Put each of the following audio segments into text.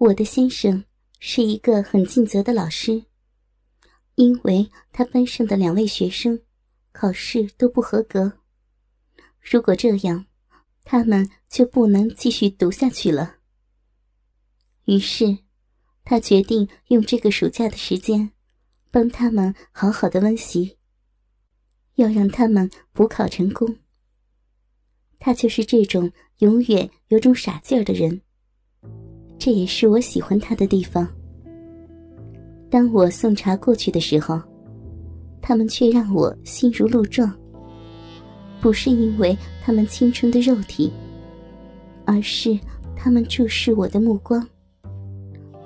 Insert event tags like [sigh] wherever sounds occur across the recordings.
我的先生是一个很尽责的老师，因为他班上的两位学生考试都不合格，如果这样，他们就不能继续读下去了。于是，他决定用这个暑假的时间，帮他们好好的温习，要让他们补考成功。他就是这种永远有种傻劲儿的人，这也是我喜欢他的地方。当我送茶过去的时候，他们却让我心如鹿撞。不是因为他们青春的肉体，而是他们注视我的目光，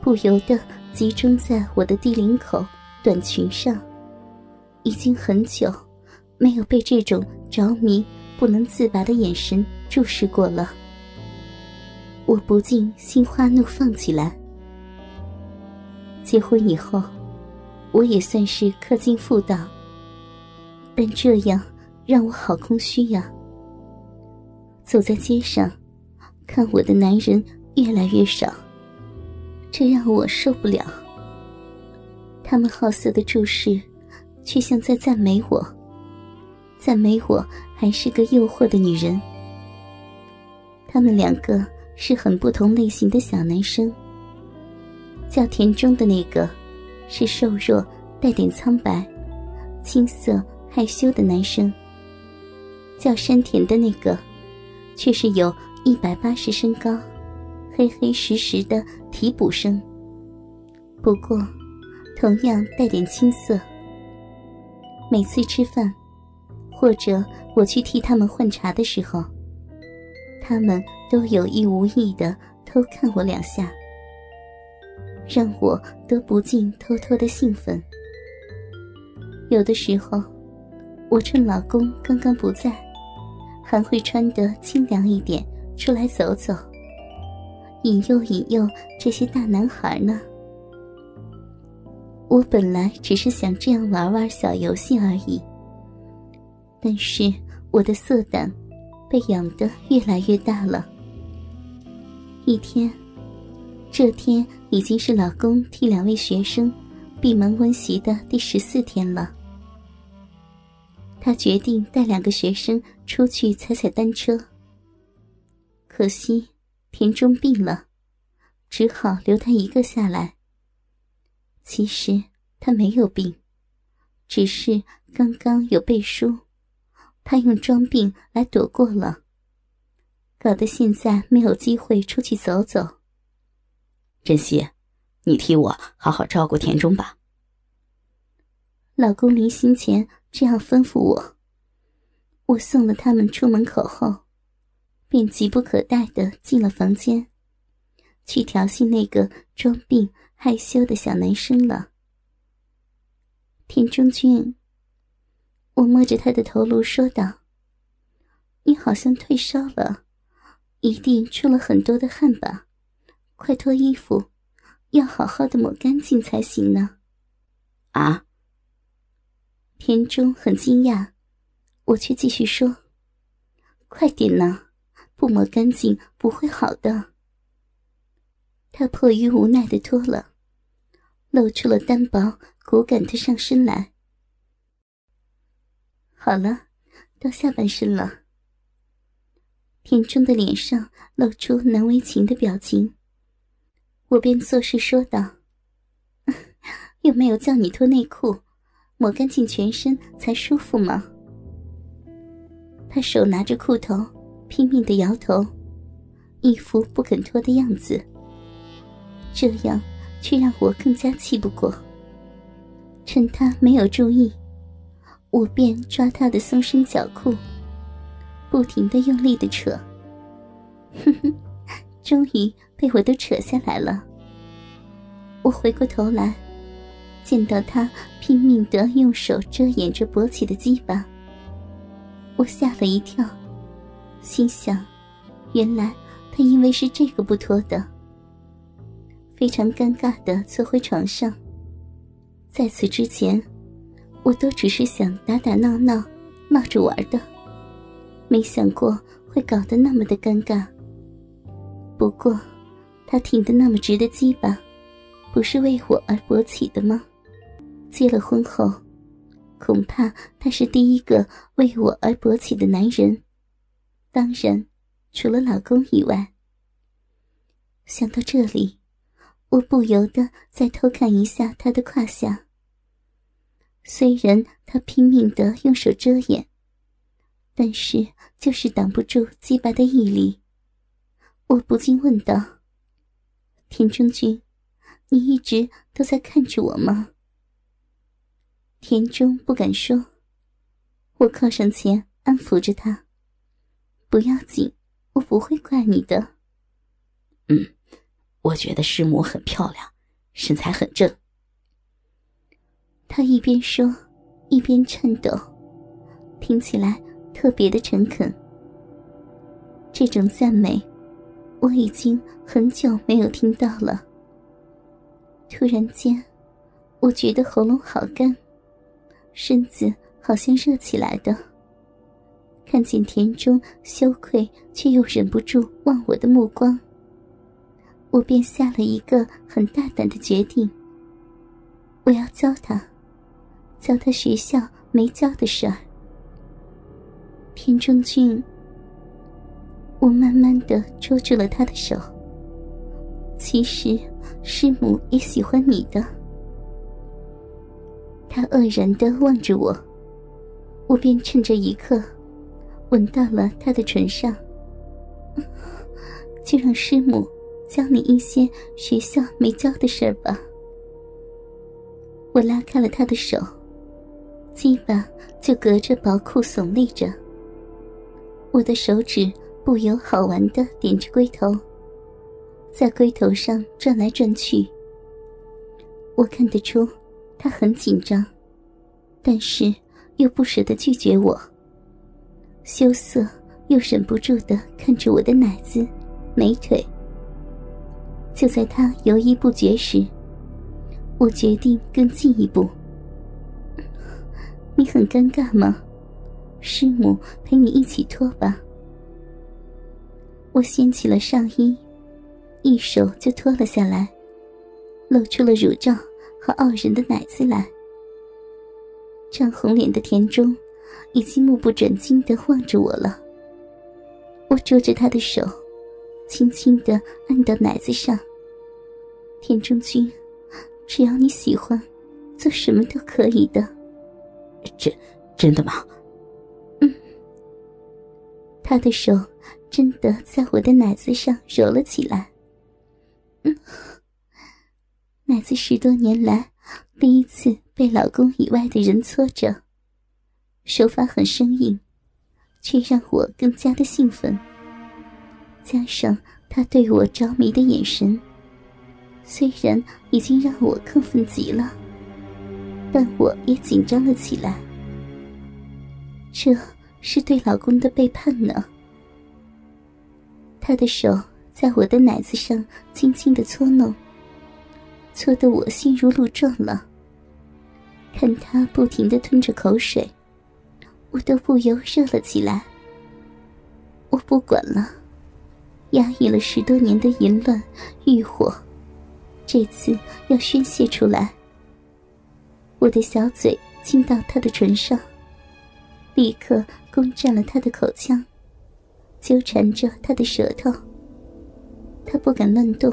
不由得集中在我的低领口短裙上。已经很久没有被这种着迷。不能自拔的眼神注视过了，我不禁心花怒放起来。结婚以后，我也算是氪金妇道，但这样让我好空虚呀。走在街上，看我的男人越来越少，这让我受不了。他们好色的注视，却像在赞美我，赞美我。还是个诱惑的女人。他们两个是很不同类型的小男生。叫田中的那个，是瘦弱、带点苍白、青涩、害羞的男生。叫山田的那个，却是有一百八十身高、黑黑实实的提补生。不过，同样带点青涩。每次吃饭。或者我去替他们换茶的时候，他们都有意无意的偷看我两下，让我都不禁偷偷的兴奋。有的时候，我趁老公刚刚不在，还会穿得清凉一点出来走走，引诱引诱这些大男孩呢。我本来只是想这样玩玩小游戏而已。但是我的色胆被养得越来越大了。一天，这天已经是老公替两位学生闭门温习的第十四天了。他决定带两个学生出去踩踩单车。可惜田中病了，只好留他一个下来。其实他没有病，只是刚刚有背书。他用装病来躲过了，搞得现在没有机会出去走走。珍惜，你替我好好照顾田中吧。老公临行前这样吩咐我。我送了他们出门口后，便急不可待的进了房间，去调戏那个装病害羞的小男生了。田中君。我摸着他的头颅说道：“你好像退烧了，一定出了很多的汗吧？快脱衣服，要好好的抹干净才行呢。”啊！田中很惊讶，我却继续说：“快点呢，不抹干净不会好的。”他迫于无奈的脱了，露出了单薄骨感的上身来。好了，到下半身了。田中的脸上露出难为情的表情，我便作势说道：“ [laughs] 又没有叫你脱内裤，抹干净全身才舒服吗？”他手拿着裤头，拼命的摇头，一副不肯脱的样子。这样却让我更加气不过。趁他没有注意。我便抓他的松身脚裤，不停的用力的扯，哼哼，终于被我都扯下来了。我回过头来，见到他拼命的用手遮掩着勃起的鸡巴，我吓了一跳，心想，原来他因为是这个不脱的，非常尴尬的坐回床上。在此之前。我都只是想打打闹闹，闹着玩的，没想过会搞得那么的尴尬。不过，他挺得那么直的鸡巴，不是为我而勃起的吗？结了婚后，恐怕他是第一个为我而勃起的男人。当然，除了老公以外。想到这里，我不由得再偷看一下他的胯下。虽然他拼命的用手遮掩，但是就是挡不住鸡巴的毅力。我不禁问道：“田中君，你一直都在看着我吗？”田中不敢说。我靠上前安抚着他：“不要紧，我不会怪你的。”嗯。我觉得师母很漂亮，身材很正。他一边说，一边颤抖，听起来特别的诚恳。这种赞美，我已经很久没有听到了。突然间，我觉得喉咙好干，身子好像热起来的。看见田中羞愧却又忍不住望我的目光。我便下了一个很大胆的决定。我要教他，教他学校没教的事儿。田中俊，我慢慢的捉住了他的手。其实师母也喜欢你的。他愕然的望着我，我便趁着一刻，吻到了他的唇上。就让师母。教你一些学校没教的事儿吧。我拉开了他的手，鸡巴就隔着薄裤耸立着。我的手指不由好玩的点着龟头，在龟头上转来转去。我看得出他很紧张，但是又不舍得拒绝我，羞涩又忍不住的看着我的奶子、美腿。就在他犹豫不决时，我决定更进一步。你很尴尬吗？师母陪你一起脱吧。我掀起了上衣，一手就脱了下来，露出了乳罩和傲人的奶子来。涨红脸的田中已经目不转睛的望着我了。我捉着他的手。轻轻的按到奶子上。田中君，只要你喜欢，做什么都可以的。真真的吗？嗯。他的手真的在我的奶子上揉了起来。嗯。奶子十多年来第一次被老公以外的人搓着，手法很生硬，却让我更加的兴奋。加上他对我着迷的眼神，虽然已经让我亢奋极了，但我也紧张了起来。这是对老公的背叛呢。他的手在我的奶子上轻轻的搓弄，搓得我心如鹿撞了。看他不停的吞着口水，我都不由热了起来。我不管了。压抑了十多年的淫乱欲火，这次要宣泄出来。我的小嘴亲到他的唇上，立刻攻占了他的口腔，纠缠着他的舌头。他不敢乱动，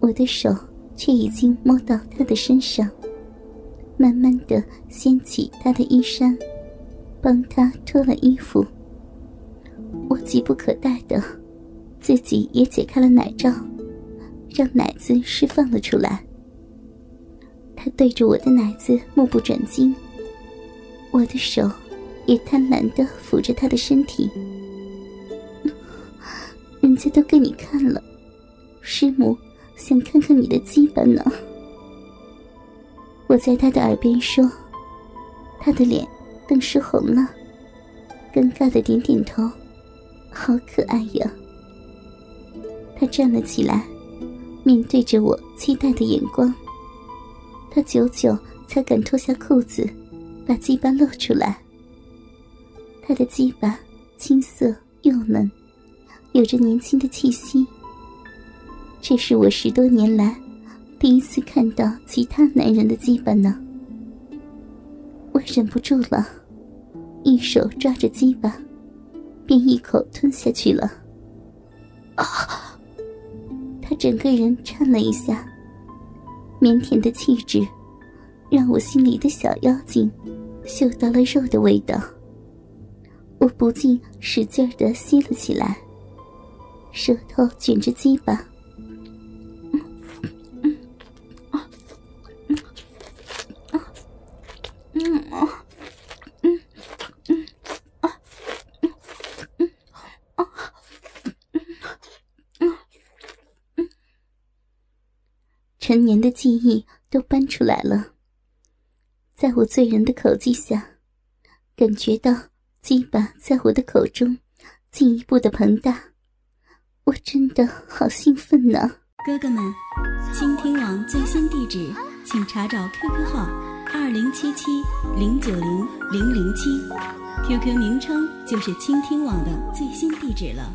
我的手却已经摸到他的身上，慢慢的掀起他的衣衫，帮他脱了衣服。我急不可待的。自己也解开了奶罩，让奶子释放了出来。他对着我的奶子目不转睛，我的手也贪婪的抚着他的身体。人家都给你看了，师母想看看你的鸡巴呢。我在他的耳边说，他的脸顿时红了，尴尬的点点头，好可爱呀。他站了起来，面对着我期待的眼光。他久久才敢脱下裤子，把鸡巴露出来。他的鸡巴青涩又嫩，有着年轻的气息。这是我十多年来第一次看到其他男人的鸡巴呢。我忍不住了，一手抓着鸡巴，便一口吞下去了。啊！他整个人颤了一下，腼腆的气质让我心里的小妖精嗅到了肉的味道。我不禁使劲的吸了起来，舌头卷着鸡巴。陈年的记忆都搬出来了，在我醉人的口技下，感觉到鸡巴在我的口中进一步的膨大，我真的好兴奋呢！哥哥们，倾听网最新地址，请查找 QQ 号二零七七零九零零零七，QQ 名称就是倾听网的最新地址了。